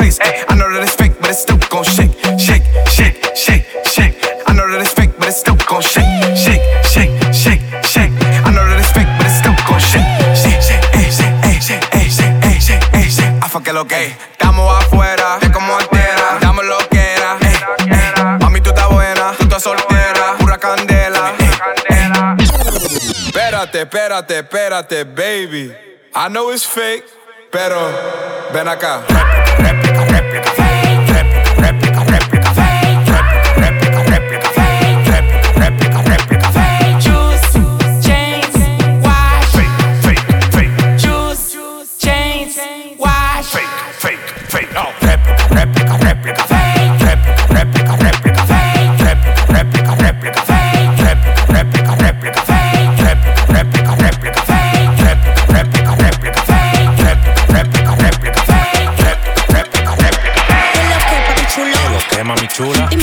Face. I know that it's fake, but it's still gon' shake, shake, shake, shake, shake. I know that it's fake, but it's still gon' shake, shake, shake, shake, shake. I know that it's fake, but it's still gon' shake, shake, shake, eh, shake, eh, shake, eh, shake, eh, shake, eh, shake. I fuck lo que. Estamos afuera, de como altera. Dame lo que era. Mami, tú estás buena, tú estás soltera, pura candela. Espérate, espérate, espérate, baby. I know it's fake, pero ven acá.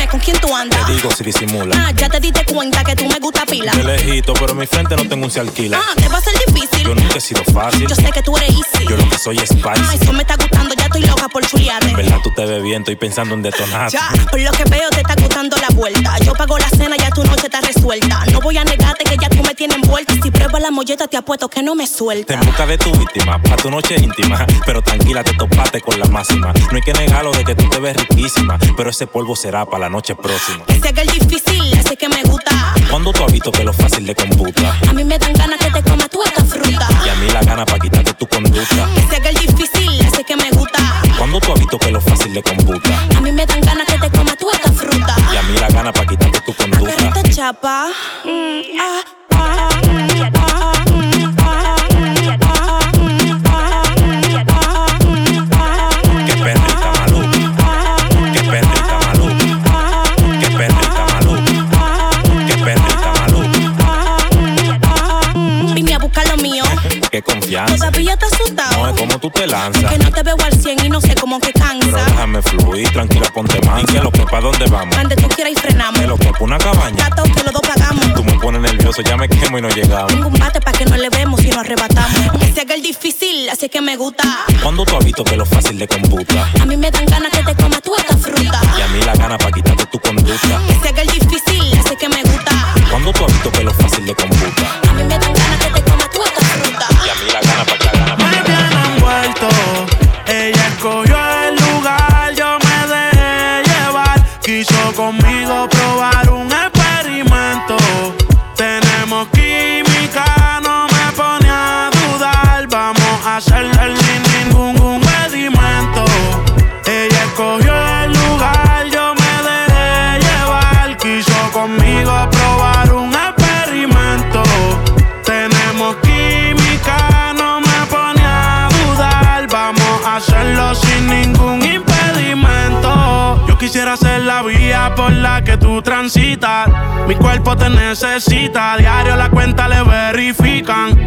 Dime con quién tú andas. te digo si disimula. Ah, ya te diste cuenta que tú me gusta pila. De lejito, pero en mi frente no tengo un se alquila. Ah, te va a ser difícil. Yo nunca he sido fácil, Yo sé que tú eres easy. yo lo que soy es Ay, spicy. eso me está gustando, ya estoy loca por chulearte. En verdad tú te ves bien, estoy pensando en detonar. Ya, por lo que veo te está gustando la vuelta. Yo pago la cena, ya tu noche está resuelta. No voy a negarte que ya tú me tienes envuelta. Si pruebas la molleta, te apuesto que no me Te suelta. en busca de tu víctima, pa' tu noche íntima. Pero tranquila, te topaste con la máxima. No hay que negarlo de que tú te ves riquísima. Pero ese polvo será para la noche próxima. Sé que es difícil, sé que me gusta. Cuando tú has visto que lo fácil de computa. A mí me dan ganas que te comas tú esta fruta. Y a mí la gana pa' quitarte tu conducta. Sé que es difícil, sé que me gusta. Cuando tú has visto que lo fácil de computa. A mí me dan ganas que te comas tú esta fruta. Y a mí la gana pa' quitarte tu conducta. Perrita chapa. Mm, ah, ah, mm, confianza. Todavía te No asustado. es como tú te lanzas. Que no te veo al 100 y no sé cómo que Pero cansa. déjame fluir, tranquila, ponte man. Que lo que pa' dónde vamos. Donde tú quieras y frenamos. Que lo que una cabaña. Gato que los dos pagamos. Tú me pones nervioso, ya me quemo y no llegamos. Tengo un bate para que no le vemos y nos arrebatamos. Que es difícil, así que me gusta. Cuando tú has visto que lo fácil de computa. A mí me dan ganas que te comas tú esta fruta. Y a mí la gana pa' quitarte tu conducta. Que es difícil, así que me gusta. Cuando tú has visto que lo fácil de computa. La que tú transitas. Mi cuerpo te necesita. Diario la cuenta le verifican.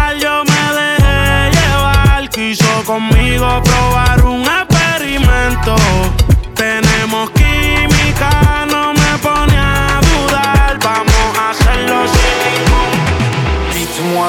conmigo probar un. Tenemos química, no me pone a dudar. Vamos a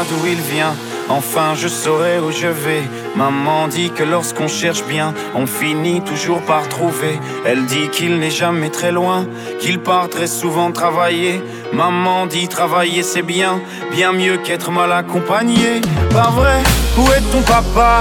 d'où il vient. Enfin, je saurai où je vais. Maman dit que lorsqu'on cherche bien, on finit toujours par trouver. Elle dit qu'il n'est jamais très loin, qu'il part très souvent travailler. Maman dit travailler c'est bien, bien mieux qu'être mal accompagné. Pas vrai, où est ton papa?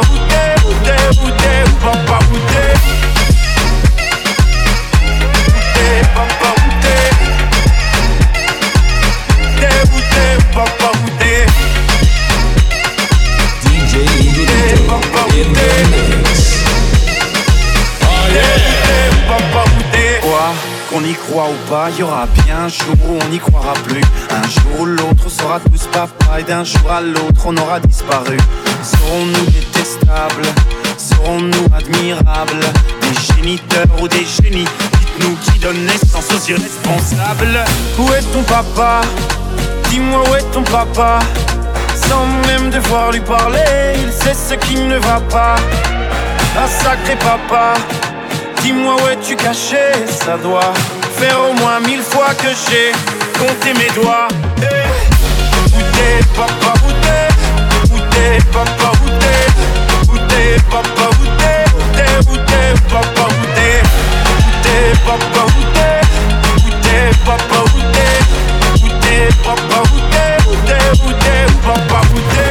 papa, papa, papa, DJ papa, Papa, t'es Quoi Qu'on y croit ou pas, y aura bien un jour où on n'y croira plus. Un jour où l'autre sera tous papa et d'un jour à l'autre on aura disparu. Serons-nous détestables? Serons-nous admirables? Des géniteurs ou des génies Dites-nous qui donne naissance aux irresponsables. Où est ton papa? Dis-moi où est ton papa? Sans même devoir lui parler, il sait ce qui ne va pas. Ah sacré papa, dis-moi où es-tu caché? Ça doit faire au moins mille fois que j'ai compté mes doigts. Eh, Où t'es papa, Où t'es papa, papa, who dare, who dare, papa, who dare, who dare, papa, who dare.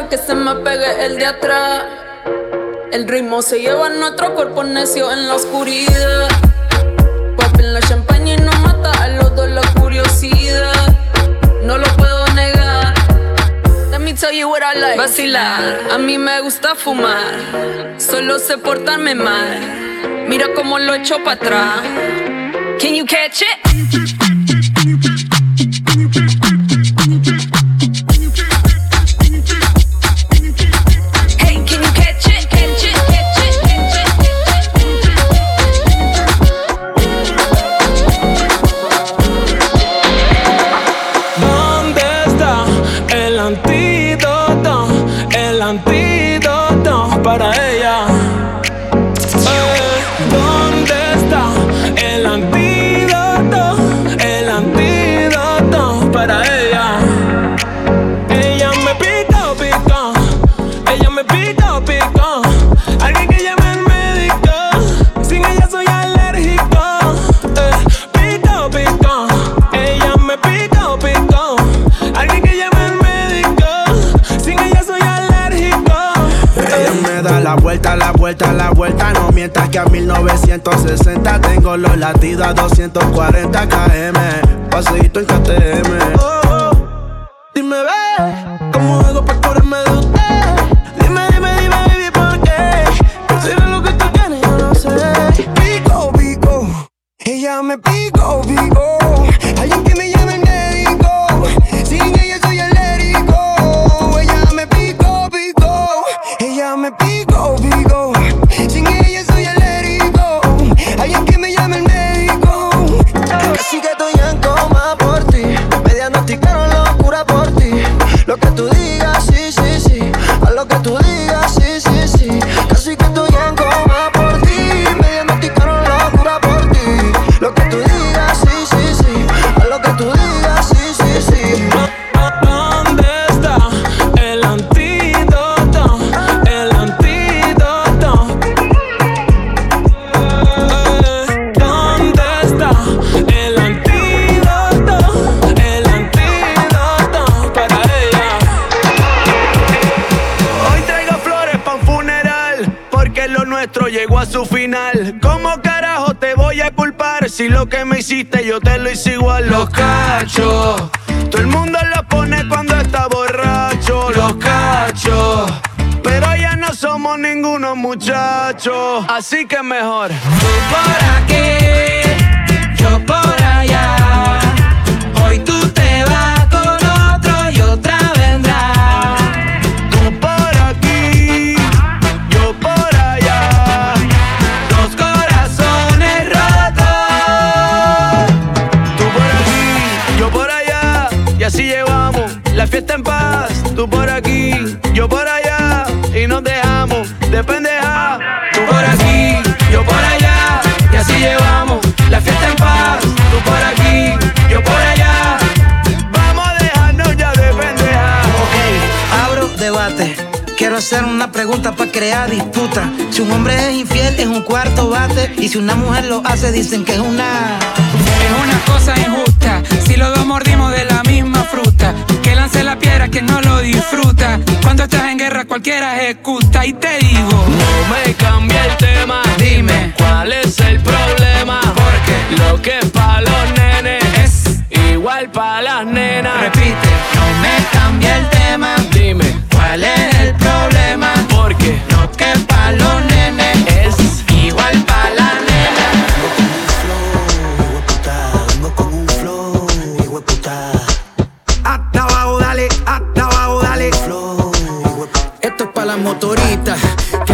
A que se me pegue el de atrás. El ritmo se lleva en nuestro cuerpo necio en la oscuridad. Papi en la champaña y no mata a los dos la curiosidad. No lo puedo negar. Let me tell you what I like. Vacilar, a mí me gusta fumar. Solo sé portarme mal. Mira cómo lo echo para atrás. Can you catch it? No mientas que a 1960 tengo los latidos a 240 km. Paseíto en KTM. Si lo que me hiciste yo te lo hice igual? Los cachos, todo el mundo lo pone cuando está borracho. Los cachos, pero ya no somos ningunos muchachos, así que mejor. Tú por aquí, yo por fiesta en paz. Tú por aquí, yo por allá, y nos dejamos de pendeja. Tú por aquí, yo por allá, y así llevamos la fiesta en paz. Tú por aquí, yo por allá, vamos a dejarnos ya de pendeja. Ok, abro debate. Quiero hacer una pregunta para crear disputa. Si un hombre es infiel, es un cuarto bate. Y si una mujer lo hace, dicen que es una. Es una cosa injusta si los dos mordimos de la misma piedra quien no lo disfruta. Cuando estás en guerra cualquiera ejecuta y te digo. No me cambia el tema, Dime. cuál es el problema. Porque Lo que es pa' los nenes es igual pa' las nenas. repite, no me cambia el tema. Dime, ¿Cuál es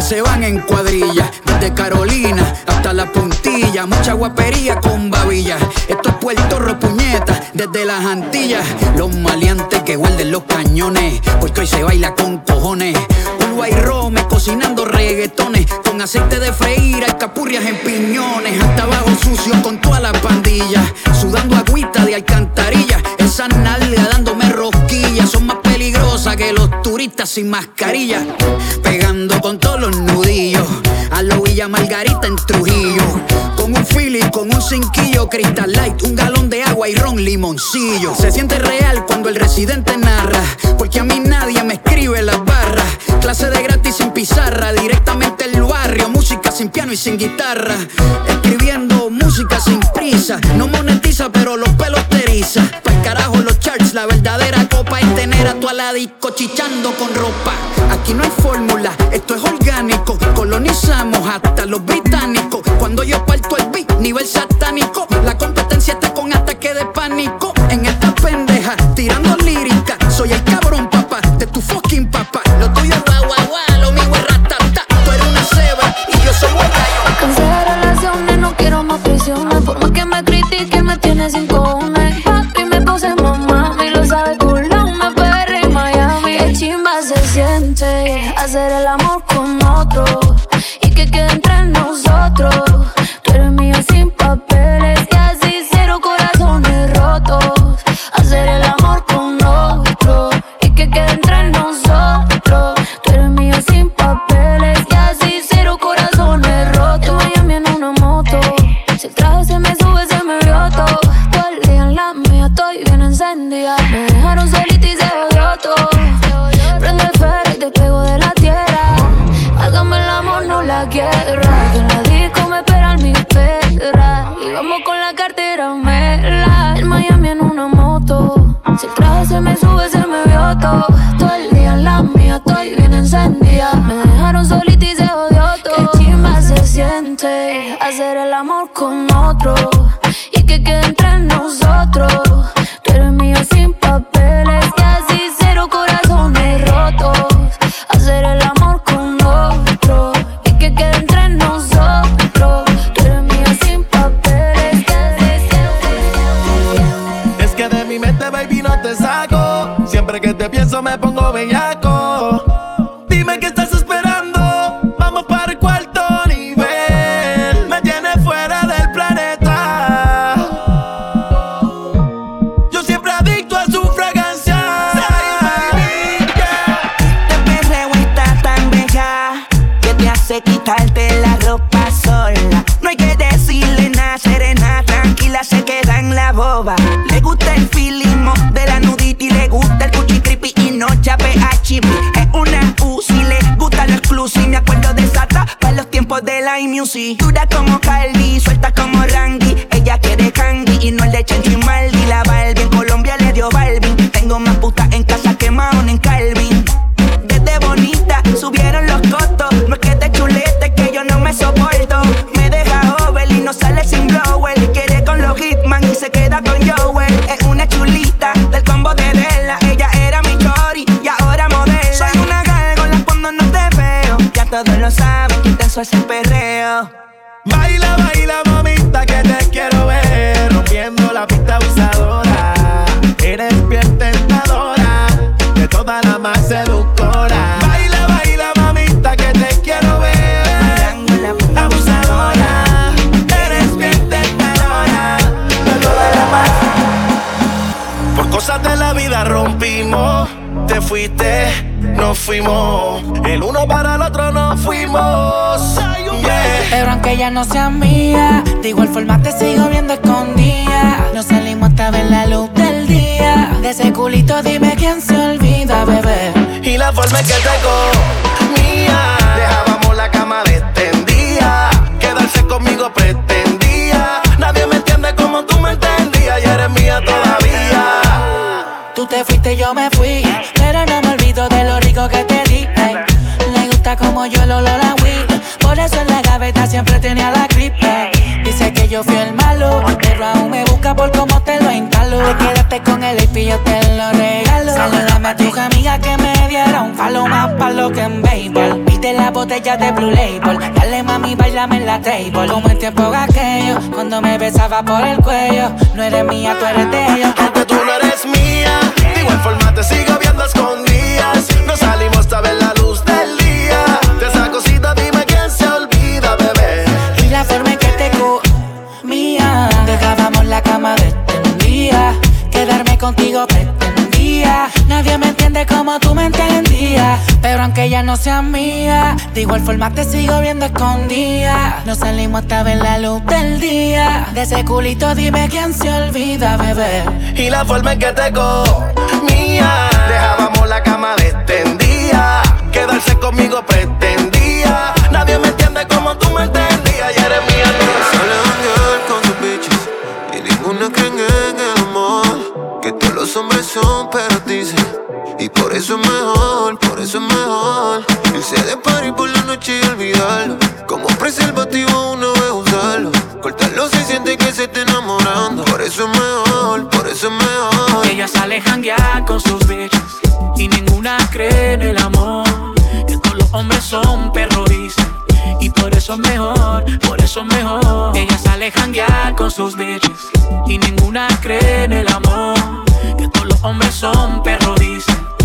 se van en cuadrilla. Desde Carolina hasta la puntilla. Mucha guapería con babilla. Esto es Puerto Ropuñeta, desde las Antillas. Los maleantes que guarden los cañones. Porque hoy se baila con cojones. Uruguay Rome cocinando reggaetones. Con aceite de freír, alcapurrias en piñones. Hasta abajo sucio con toda la pandilla. Sudando agüita de alcantarilla. Esa nalga dándome que los turistas sin mascarilla. Pegando con todos los nudillos. A lo Villa Margarita en Trujillo. Con un Philly, con un cinquillo, Crystal Light, un galón de agua y ron limoncillo. Se siente real cuando el residente narra. Porque a mí nadie me escribe las barras. Clase de gratis sin pizarra, directamente el barrio. Música sin piano y sin guitarra. Escribiendo música sin prisa. No monetiza, pero los pelos te. Pa'l carajo los charts, la verdadera copa es tener a tu aladico chichando con ropa. Aquí no hay fórmula, esto es orgánico. Colonizamos hasta los británicos. Cuando yo parto el beat, nivel satánico. La competencia está con ataque de pánico. En esta pendeja, tirando lírica. Soy el cabrón, papá, de tu fucking papá. Lo tuyo es guau, lo mío es ratata. Tú eres una ceba y yo soy un gallo. Relaciones, no quiero más prisiones. Por más que me critiquen, me tienes sin cojones. Dejaron solita y se odió todo. Prende el ferro y te pego de la tierra. Hágame la la guerra. Que la disco me esperan mis perras. Y vamos con la cartera mela. En Miami en una moto. Si el traje se me sube, se me vio todo. Todo el día en la mía, estoy bien encendida. Me dejaron solita y se jodió todo. Qué chimba se siente hacer el amor con otro. Bellaco. La music. Dura como Calvi, suelta como Randy. Ella quiere candy y no le echan chimaldi. La Barbie en Colombia le dio Balvin. Tengo más putas en casa que Mahon en Calvin. Desde bonita subieron los costos. No es que te chulete, que yo no me soporto. Me deja over y no sale sin blower. Quiere con los Hitman y se queda con Joel. Es una chulita del combo de Della. Ella era mi chori y ahora modelo. Soy una gárgola cuando no te veo. Ya todos lo saben es el perreo. Baila, baila, mamita, que te quiero ver. Rompiendo la pista abusadora. Eres bien tentadora. De toda la más seductora. Baila, baila, mamita, que te quiero ver. Abusadora. Eres bien tentadora. De toda la más. Por cosas de la vida rompimos. Te fuiste, nos fuimos. El uno para el otro nos fuimos. Ella no sea mía, de igual forma te sigo viendo escondida. No salimos hasta ver la luz del día. De ese culito dime quién se olvida, bebé. Y la forma en que te comía Dejábamos la cama extendida Quedarse conmigo pretendía Nadie me entiende como tú me entendías Y eres mía todavía Tú te fuiste, yo me fui. Pero no me olvido de lo rico que te di. Le gusta como yo el olor a weed. Por eso en la gaveta siempre tenía la gripe. Dice que yo fui el malo, pero aún me busca por cómo te lo instalo. Te quedaste con el IP y yo te lo regalo. Saludame a tu amiga que me diera un palo más palo que en béisbol. Viste la botella de Blue Label. Dale mami, bailame en la table. Como en tiempo aquello, cuando me besaba por el cuello. No eres mía, tú eres de ellos. Aunque tú no eres mía De igual forma te sigo viendo a escondidas No salimos hasta ver la Dejábamos la cama extendida Quedarme contigo pretendía. Nadie me entiende como tú me entendías. Pero aunque ella no sea mía De igual forma te sigo viendo escondida. No salimos hasta ver la luz del día. De ese culito dime quién se olvida, bebé. Y la forma en que te comía. Dejábamos la cama extendida Quedarse conmigo pretendía. Nadie me entiende como tú me entendías Que todos los hombres son perdices Y por eso es mejor, por eso es mejor. Irse de party por la noche y olvidarlo. Como preservativo una vez usarlo. Cortarlo se siente que se está enamorando. Por eso es mejor, por eso es mejor. Ella sale janguear con sus bitches y ninguna cree en el amor. Que todos los hombres son dicen. Por eso es mejor, por eso es mejor. Ella sale janguear con sus bitches y ninguna cree en el amor. Que todos los hombres son perros dicen.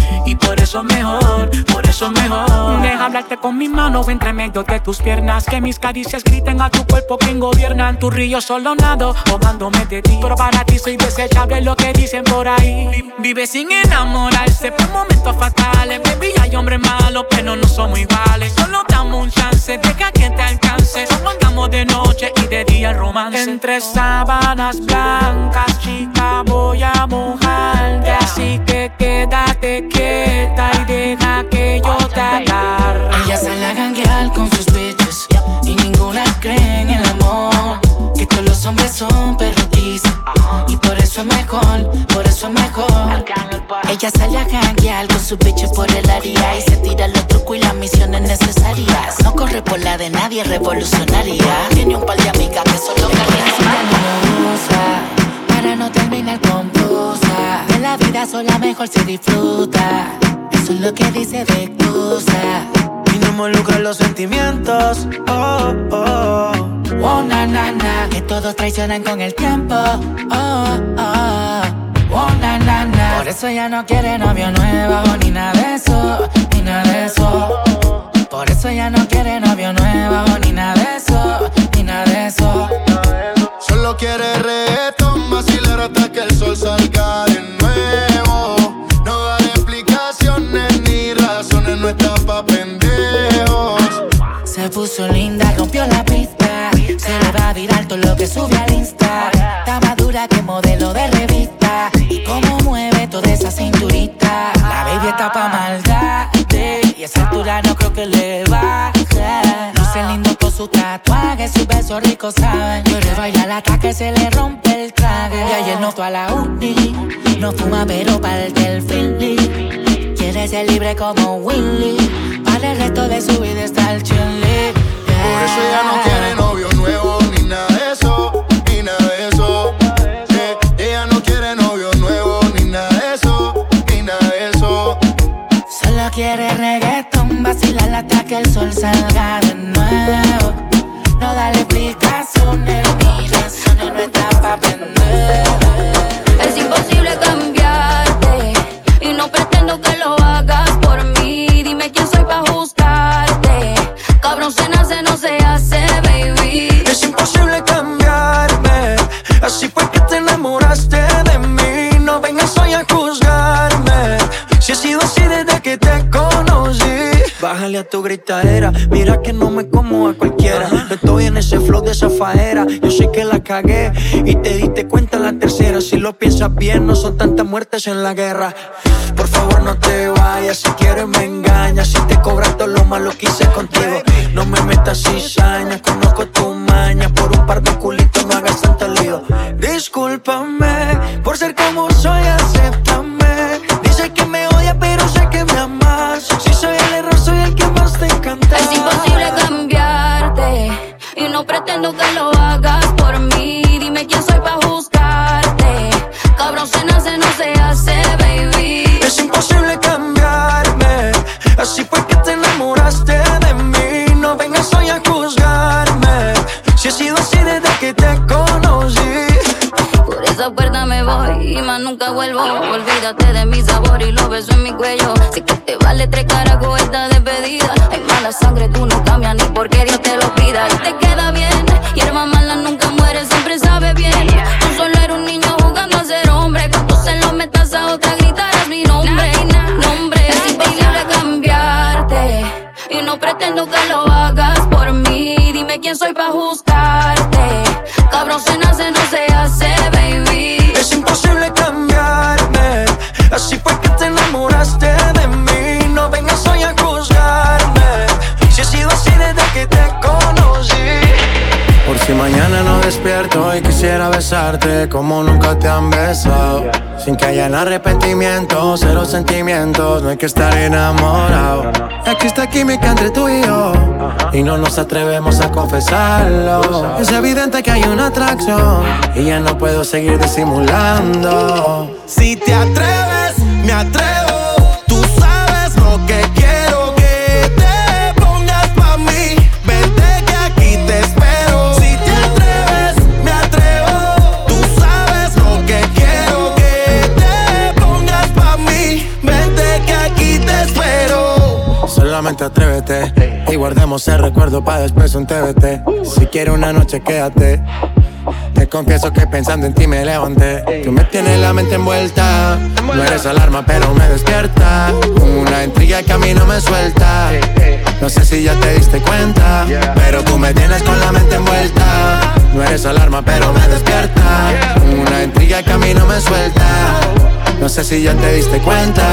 Por eso es mejor, por eso es mejor. Deja hablarte con mis manos entre medio de tus piernas. Que mis caricias griten a tu cuerpo quien gobierna. En tu río solo nado, ahogándome de ti. Pero para ti soy desechable lo que dicen por ahí. Vi- Vive sin enamorarse por momentos fatales. Baby, hay hombres malos, pero no somos iguales. Solo damos un chance, deja que te alcance. Solo andamos de noche y de día romance. Entre sábanas blancas, chica, voy a mojarte. Así que quédate teta y deja que yo te agarre. Ella sale a ganguear con sus bitches y ninguna cree en el amor. Que todos los hombres son perrotis y por eso es mejor, por eso es mejor. Ella sale a ganguear con sus bitches por el área y se tira los trucos y las misiones necesarias. No corre por la de nadie, revolucionaria. Tiene un par de amigas que solo cargan para no terminar confusa. De la vida sola mejor se disfruta. Eso es lo que dice de excusa. Y no involucra los sentimientos. Oh, oh. Oh, na, na, na, que todos traicionan con el tiempo. Oh, oh, oh, na, na, na. Por eso ella no quiere novio nuevo, ni nada de eso, ni nada de eso. Por eso ella no quiere novio nuevo, ni nada de eso, ni nada de eso. Solo quiere reggaetón, hasta que el sol salga de nuevo. No dar explicaciones ni razones, no está pa' pendejos. Se puso linda, rompió la pista. Se le va a virar todo lo que sube al Insta. Está más dura que modelo de revista. Y cómo mueve toda esa cinturita. La baby está pa' maldad. Y esa altura no creo que le baje. Luce lindo con su tatuaje. Sus besos ricos saben. Pero baila el ataque, se le rompe Fuma, pero parte el feeling. Quiere ser libre como gritadera. Mira que no me como a cualquiera. No estoy en ese flow de esa faera. Yo sé que la cagué y te diste cuenta la tercera. Si lo piensas bien, no son tantas muertes en la guerra. Por favor, no te vayas. Si quieres, me engañas. Si te cobras todo lo malo que hice contigo. No me metas cizaña. Conozco tu maña. Por un par de culitos no hagas tanto lío. Discúlpame vale tres carajos esta despedida. Hay mala sangre, tú no cambias besarte como nunca te han besado. Sin que haya arrepentimiento, cero sentimientos, no hay que estar enamorado. Existe química entre tú y yo y no nos atrevemos a confesarlo. Es evidente que hay una atracción y ya no puedo seguir disimulando. Si te atreves, me atrevo. Atrévete y guardemos el recuerdo para después un TBT. Si quieres una noche, quédate. Te confieso que pensando en ti me levanté. Tú me tienes la mente envuelta. No eres alarma, pero me despierta. Una intriga que a mí no me suelta. No sé si ya te diste cuenta, pero tú me tienes con la mente envuelta. No eres alarma, pero me despierta. Una intriga que a mí no me suelta. No sé si ya te diste cuenta.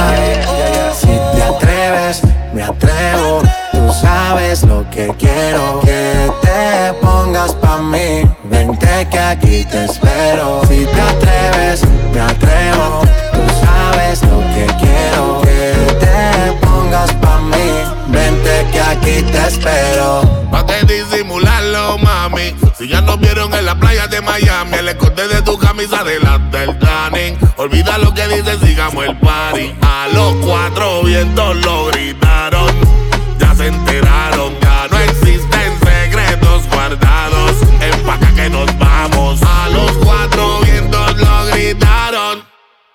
Si te atreves, me atrevo. Tú sabes lo que quiero. Que te pongas pa' mí. Ven Vente que aquí te espero. Si te atreves, me atrevo. Tú sabes lo que quiero. Que te pongas pa' mí. Vente que aquí te espero. Pa' que disimularlo, mami. Si ya nos vieron en la playa de Miami, el escote de tu camisa delante del tanning. Olvida lo que dice, sigamos el party. A los cuatro vientos lo gritaron. Ya se enteraron, ya no existen secretos guardados. Empaca que nos vamos. A los cuatro vientos lo gritaron.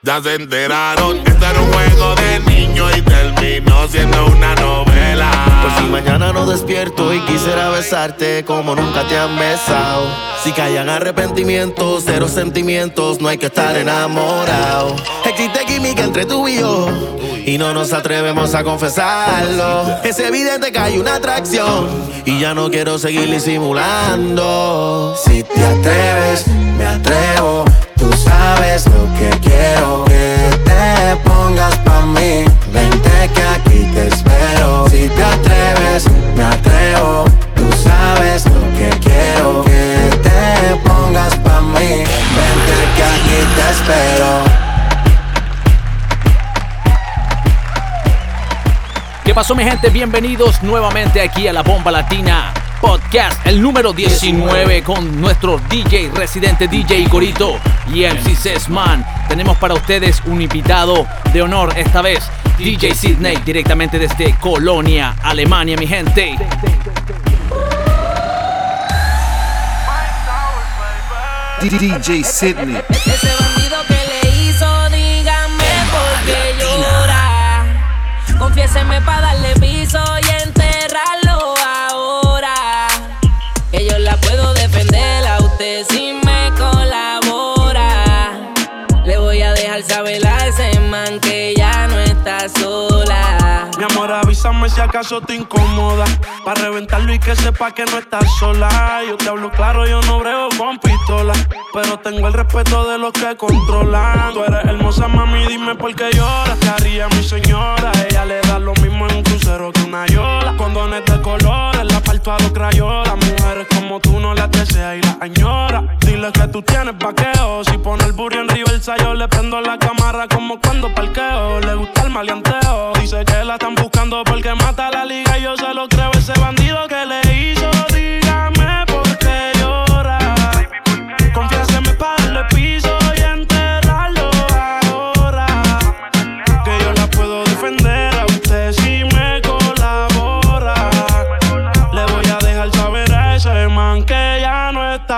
Ya se enteraron, esto era un juego de niño y terminó siendo una novela. Por si mañana no despierto y quisiera besarte como nunca te han besado. Si callan arrepentimientos, cero sentimientos, no hay que estar enamorado. Existe química entre tú y yo y no nos atrevemos a confesarlo. Es evidente que hay una atracción y ya no quiero seguir disimulando. Si te atreves, me atrevo. Tú sabes lo que quiero. Que te pongas pa' mí. Que aquí te espero. Si te atreves, me atrevo. Tú sabes lo que quiero. Que te pongas pa' mí. Vente que aquí te espero. ¿Qué pasó mi gente? Bienvenidos nuevamente aquí a la Bomba Latina Podcast, el número 19 con nuestro DJ residente DJ Corito y MC Sesman. Tenemos para ustedes un invitado de honor esta vez, DJ Sidney, directamente desde Colonia, Alemania, mi gente. DJ Sidney. Ese bandido que le hizo, dígame por qué llora. Confiéseme para si acaso te incomoda. Para reventarlo y que sepa que no estás sola. Yo te hablo claro, yo no brego con pistola. Pero tengo el respeto de los que controlan. Tú eres hermosa, mami, dime por qué lloras. ¿Qué haría mi señora? Ella le da lo mismo en un crucero que una yola. Condones de colores, la parto a los crayolas. Mujeres como tú no las desea y las añora. Que tú tienes vaqueo. Si pone el burro en reversa, yo le prendo la cámara como cuando parqueo. Le gusta el maleanteo. Dice que la están buscando porque mata la liga. Y yo se lo creo, ese bandido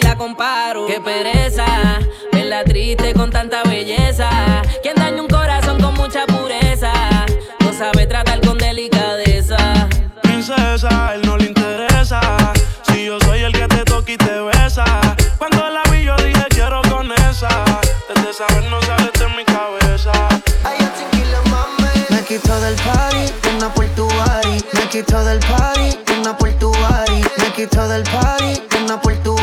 La comparo. Qué pereza, verla triste con tanta belleza. Quien daña un corazón con mucha pureza, no sabe tratar con delicadeza. Princesa, él no le interesa. Si yo soy el que te toca y te besa. Cuando la vi, yo dije quiero con esa. Desde saber no sale de mi cabeza. Me quito del party, una por tu body. Me quito del party, una por tu body. Me quito del party, una por tu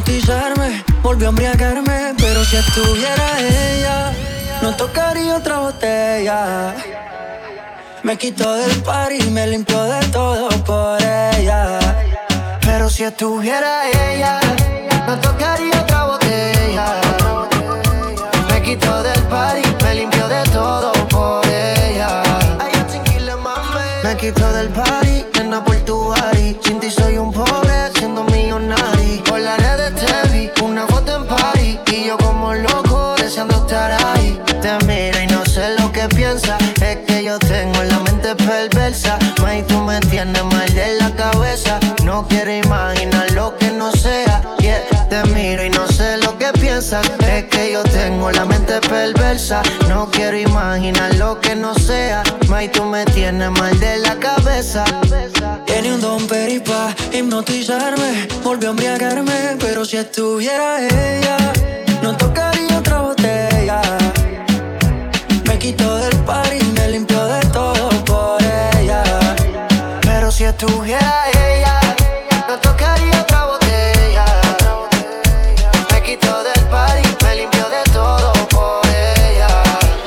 hipnotizarme. Volvió a embriagarme, pero si estuviera ella, no tocaría otra botella. Me quito del par y me limpio de todo por ella. Pero si estuviera ella, no tocaría otra botella. Me quito del party, me limpio de todo por ella. Me quito del party, nena por tu body. Sin ti soy un pobre, besa. May, tú me tienes mal de la cabeza. No quiero imaginar lo que no sea. Te miro y no sé lo que piensas. Es que yo tengo la mente perversa. No quiero imaginar lo que no sea. May, tú me tienes mal de la cabeza. Tiene un don peripa, hipnotizarme. Volvió a embriagarme, pero si estuviera ella, no tocaría otra botella. Me quito del par me limpio tuviera ella, no tocaría otra botella. Me quitó del party, me limpió de todo por ella.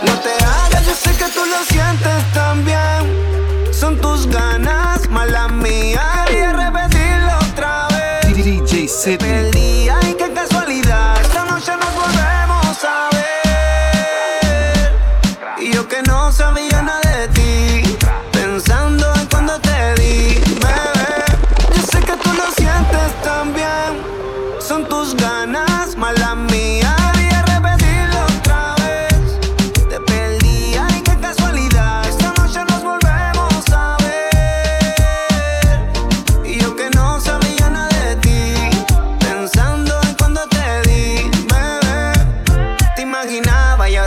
No te hagas, yo sé que tú lo sientes también. Son tus ganas, mala mía. Y a repetirlo otra vez. DJ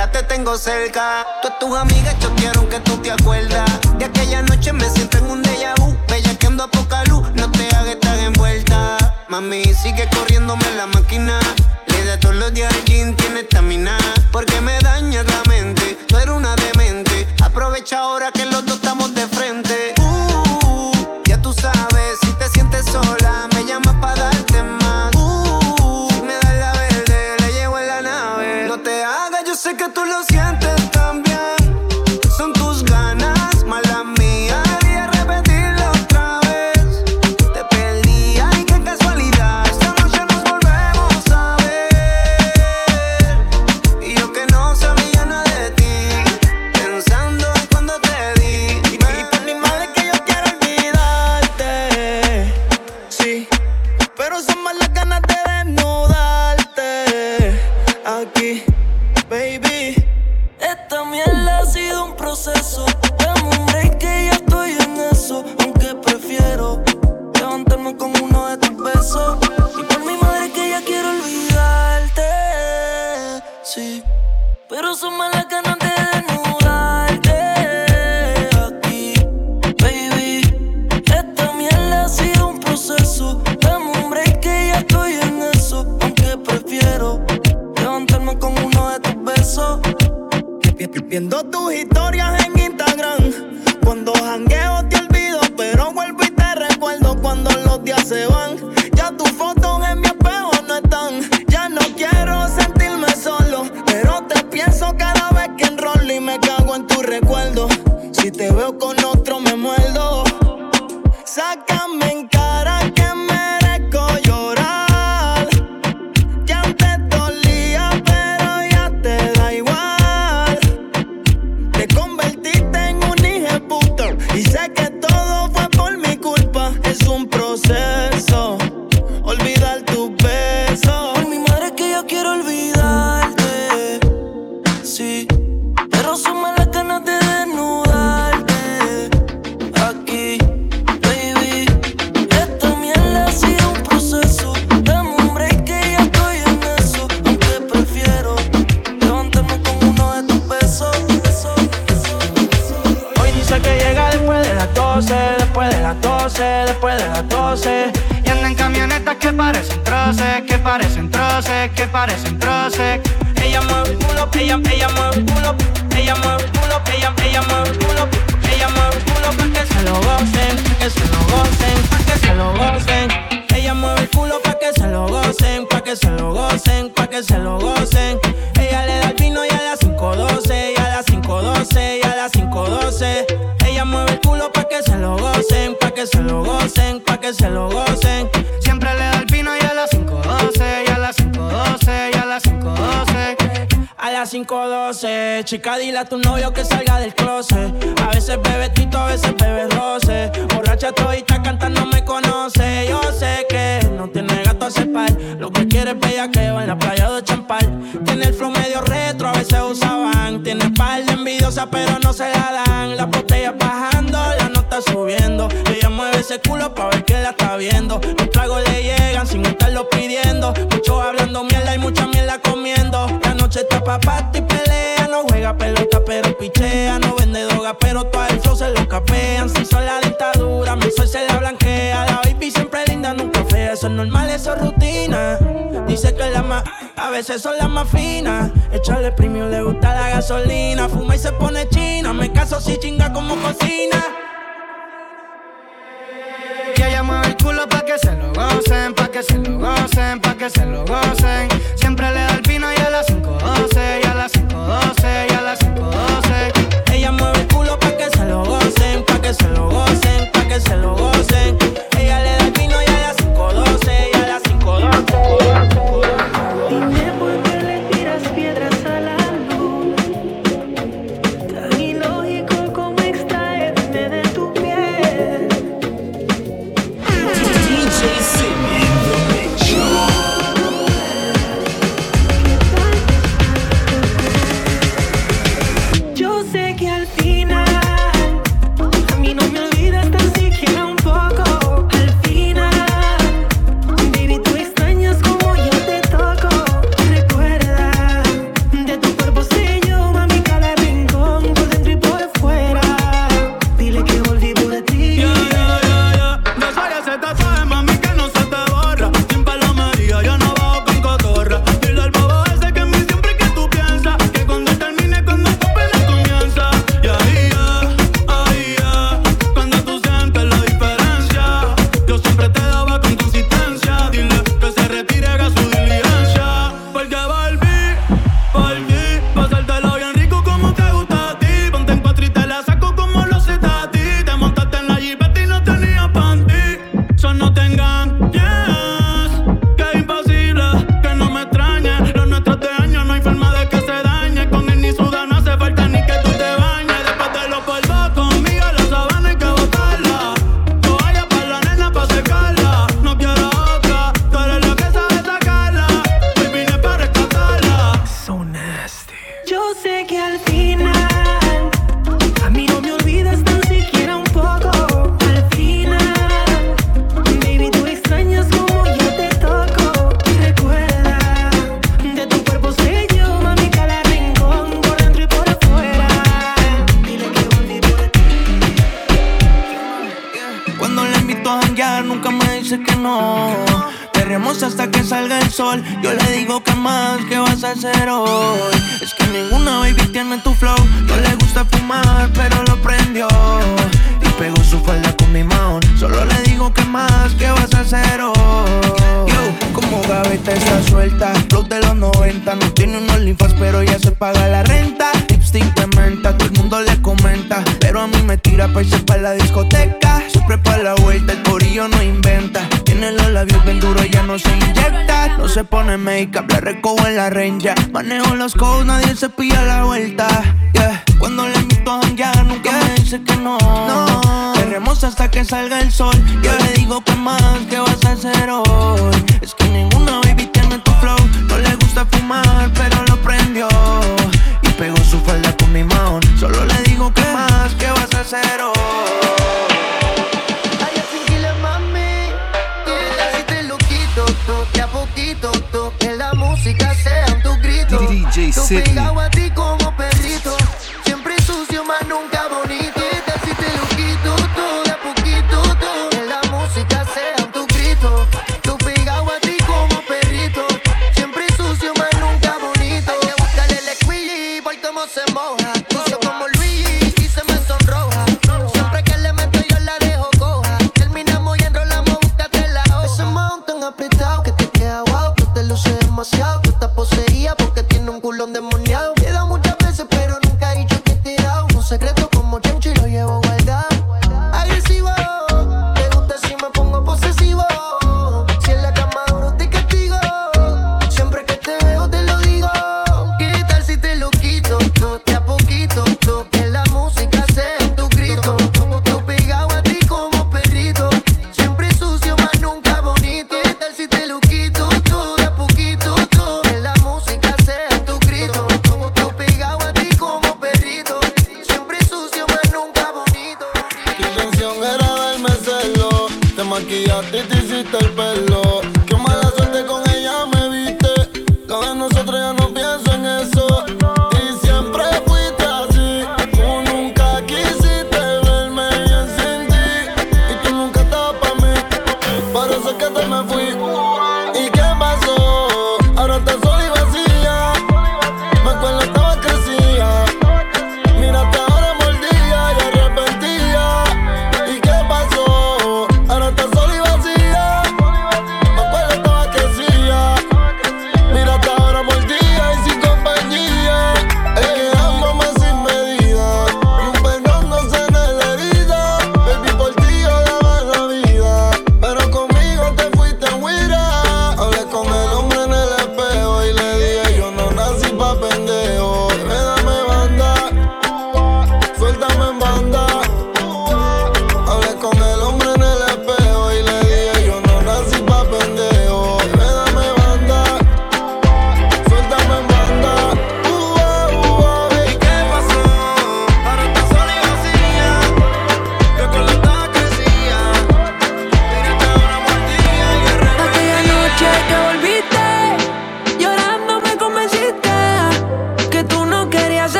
ahora te tengo cerca. Tú tus amigas choquearon que tú te acuerdas. De aquella noche me siento en un déjà vu. Bella que ando a poca luz, no te hagas tan envuelta. Mami, sigue corriéndome la máquina. Le da todos los días al gym, tiene estamina. Porque me dañas la mente, tú eres una demente. Aprovecha ahora que los dos estamos de frente. tú no A veces son las más finas. Echarle premio, le gusta la gasolina. Fuma y se pone china. Me caso si chinga como cocina. Que ella mueve el culo pa' que se lo gocen, pa' que se lo Yo le digo que más, que vas a hacer hoy? Es que ninguna baby tiene tu flow. No le gusta fumar, pero lo prendió. Y pegó su falda con mi mount Solo le digo que más, que vas a hacer hoy? Yo, como gaveta está suelta. Flow de los 90 No tiene unos linfas, pero ya se paga la renta Lipstick de menta, todo el mundo le comenta. Pero a mí me tira pa' irse pa' la discoteca. Siempre pa' la vuelta, el corillo no inventa. Tiene los labios bien duros, ya no se inyecta. No se pone make-up, la recojo en la renja Manejo los codes, nadie se pilla la vuelta. Yeah. Cuando le invito a janguear, nunca me dice que no. No, hasta que salga el sol. Yo le digo que más, que vas a hacer hoy? Es que ninguna baby tiene tu flow. No le gusta fumar, pero lo prendió pegó su falda con mi mount Solo le digo que más, que vas a hacer hoy? Ay, mami. Dile si te lo quito, tú, que a poquito, tú, que la música sea tu grito. DJ Tú pegado a ti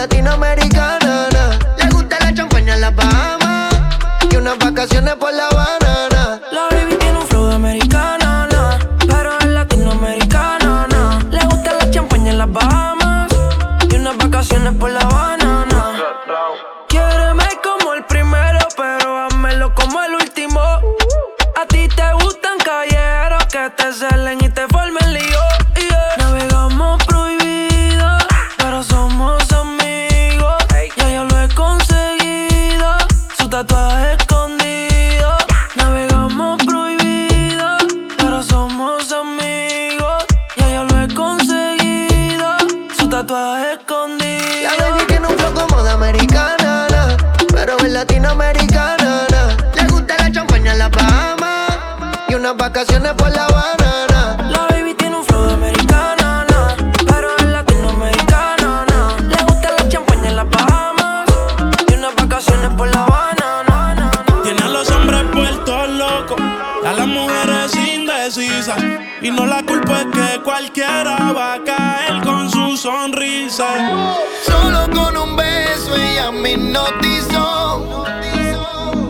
latinoamericana. Le gusta la champaña en las Bahamas. Y unas vacaciones por la unas vacaciones por La Habana. La baby tiene un flow de americana, na, pero es latinoamericana. Na. Le gusta la champaña en las Bahamas y unas vacaciones por La Habana. Na, na. Tiene a los hombres puestos locos, a las mujeres indecisas. Y no la culpa es que cualquiera va a caer con su sonrisa. Solo con un beso ella me hipnotizó.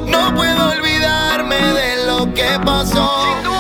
No puedo olvidarme de pasó?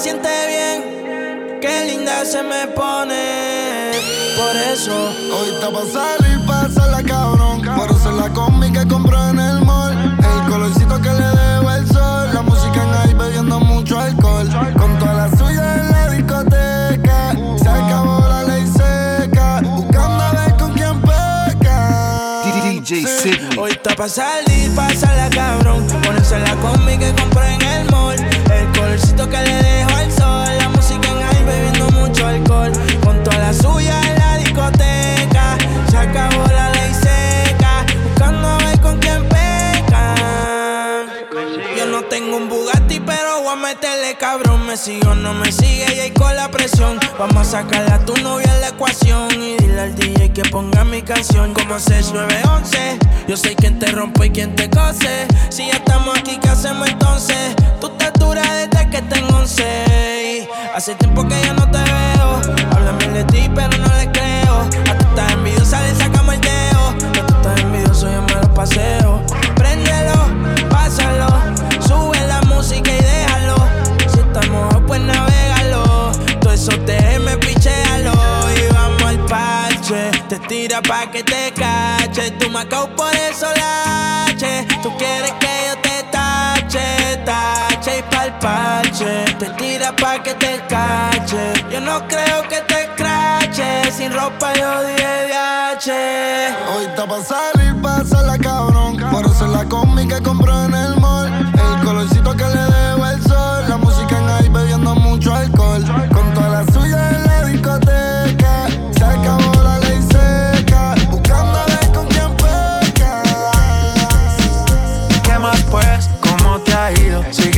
Siente bien, qué linda se me pone. Por eso Hoy está pa' salir, pasarla cabrón. Por hacer la combi que compró en el mall. El colorcito que le dejo el sol. La música en ahí bebiendo mucho alcohol. Con toda la suya en la discoteca. Se acabó la ley seca. Buscando a ver con quién peca. DJ. Hoy está pa' salir, pasarla cabrón. Ponerse la combi que compré en el mall. El colorcito que le dejo al sol. La música en ahí bebiendo mucho alcohol. Con toda la suya en la discoteca. Se acabó la ley seca. Buscando a ver con quién peca. Yo no tengo un Bugatti, pero voy a meterle cabrón. Me sigue o no me sigue y ahí con la presión. Vamos a sacarle a tu novia en la ecuación. Y dile al DJ que ponga mi canción como 6911. Yo sé quién te rompe y quién te cose. Si ya estamos aquí, ¿qué hacemos entonces? Tú te duras desde que tengo 11. Y Hace tiempo que ya no te veo. Háblame de ti, pero no le creo. A tú estás envidiosa, le sacamos el dedo. A tú estás envidioso, yo me lo paseo. Préndelo, pásalo. Tira pa' que te cache. Tú me por eso lache. Tú quieres que yo te tache, tache y pa'l parche. Te tira pa' que te cache. Yo no creo que te crache. Sin ropa yo dije viaje. Hoy está pa' salir, pasarla cabrón. Por hacer la combi que compró en el mall.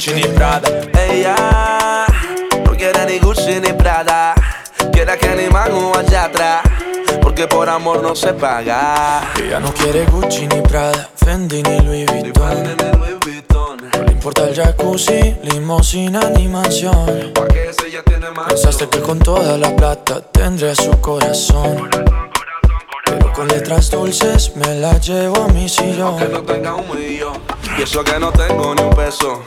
Gucci ni Gucci ni Prada. Ella no quiere ni Gucci ni Prada, quiere que ni mango allá atrás, porque por amor no se paga. Ella no quiere Gucci ni Prada, Fendi ni Louis Vuitton. No le importa el jacuzzi, limosina ni mansión. Pensaste que con toda la plata tendría su corazón. Pero con letras dulces me la llevo a mi sillón. Que no tenga un millón, y eso que no tengo ni un peso,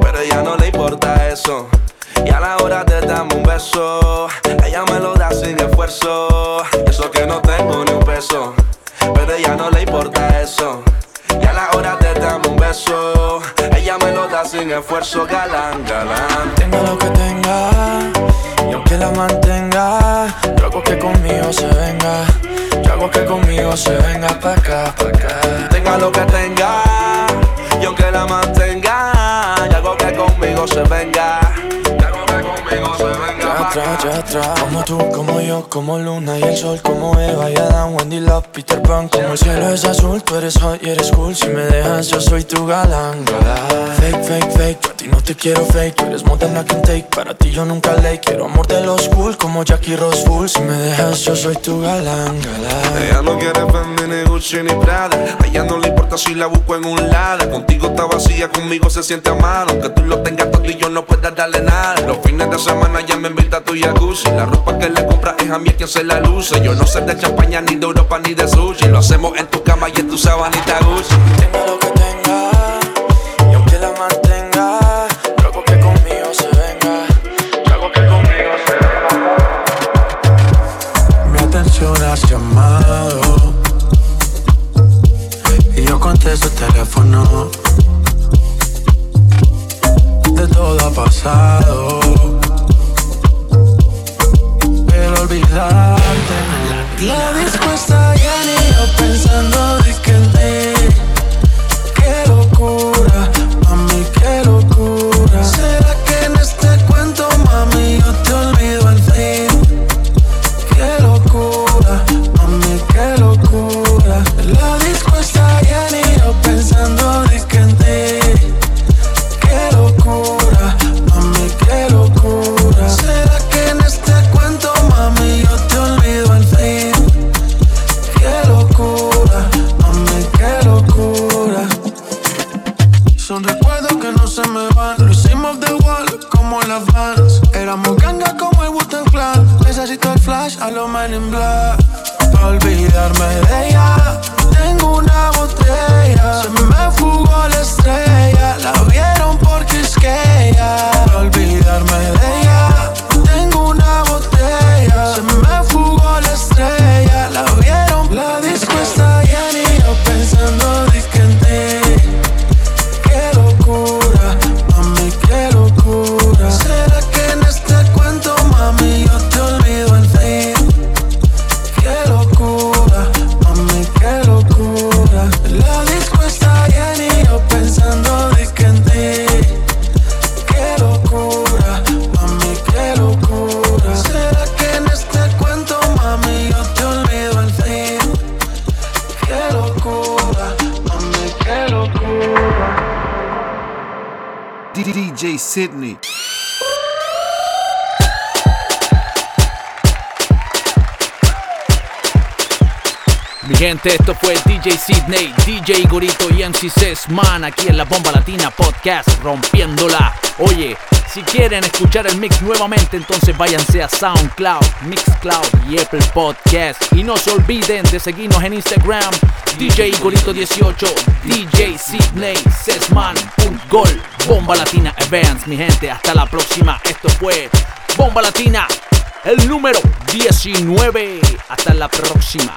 pero ella no le importa eso. Y a la hora de darme un beso, ella me lo da sin esfuerzo. Eso que no tengo ni un peso, pero ella no le importa eso. Y a la hora de darme un beso, ella me lo da sin esfuerzo, galán, galán. Tenga lo que tenga, y aunque la mantenga, yo hago que conmigo se venga. Yo hago que conmigo se venga pa' acá, pa' acá. Tenga lo que tenga, y aunque la mantenga, se venga. Ya. Como tú, como yo, como Luna y el sol, como Eva y Adán, Wendy Love, Peter Pan. Como el cielo es azul, tú eres hot y eres cool. Si me dejas, yo soy tu galán, galán. Fake, fake, fake, yo a ti no te quiero fake. Tú eres more than I can take. Para ti yo nunca late. Quiero amor de los cool, como Jackie Rose Full. Si me dejas, yo soy tu galán, galán. Ella no quiere Fendi ni Gucci ni Prada A ella no le importa si la busco en un lado Contigo está vacía, conmigo se siente a mano Aunque tú lo tengas todo y yo no pueda darle nada Los fines de semana ya me invita tu jacuzzi La ropa que le compra es a mí quien se la luce Yo no sé de champaña, ni de Europa, ni de sushi Lo hacemos en tu cama y en tu sabanita Gucci Tenga lo que tenga, y aunque la mantenga, yo que conmigo se venga. Yo que conmigo se venga. Mi atención has llamado, y yo contesto el teléfono. De todo ha pasado, pero olvidarte. La disco está llena y yo pensando Sesman aquí en la Bomba Latina Podcast, rompiéndola. Oye, si quieren escuchar el mix nuevamente, entonces váyanse a SoundCloud, Mixcloud y Apple Podcast. Y no se olviden de seguirnos en Instagram, DJ Gorito18, DJ Sidney, Sesman, Gol, Bomba Latina Events. Mi gente, hasta la próxima. Esto fue Bomba Latina, el número 19. Hasta la próxima.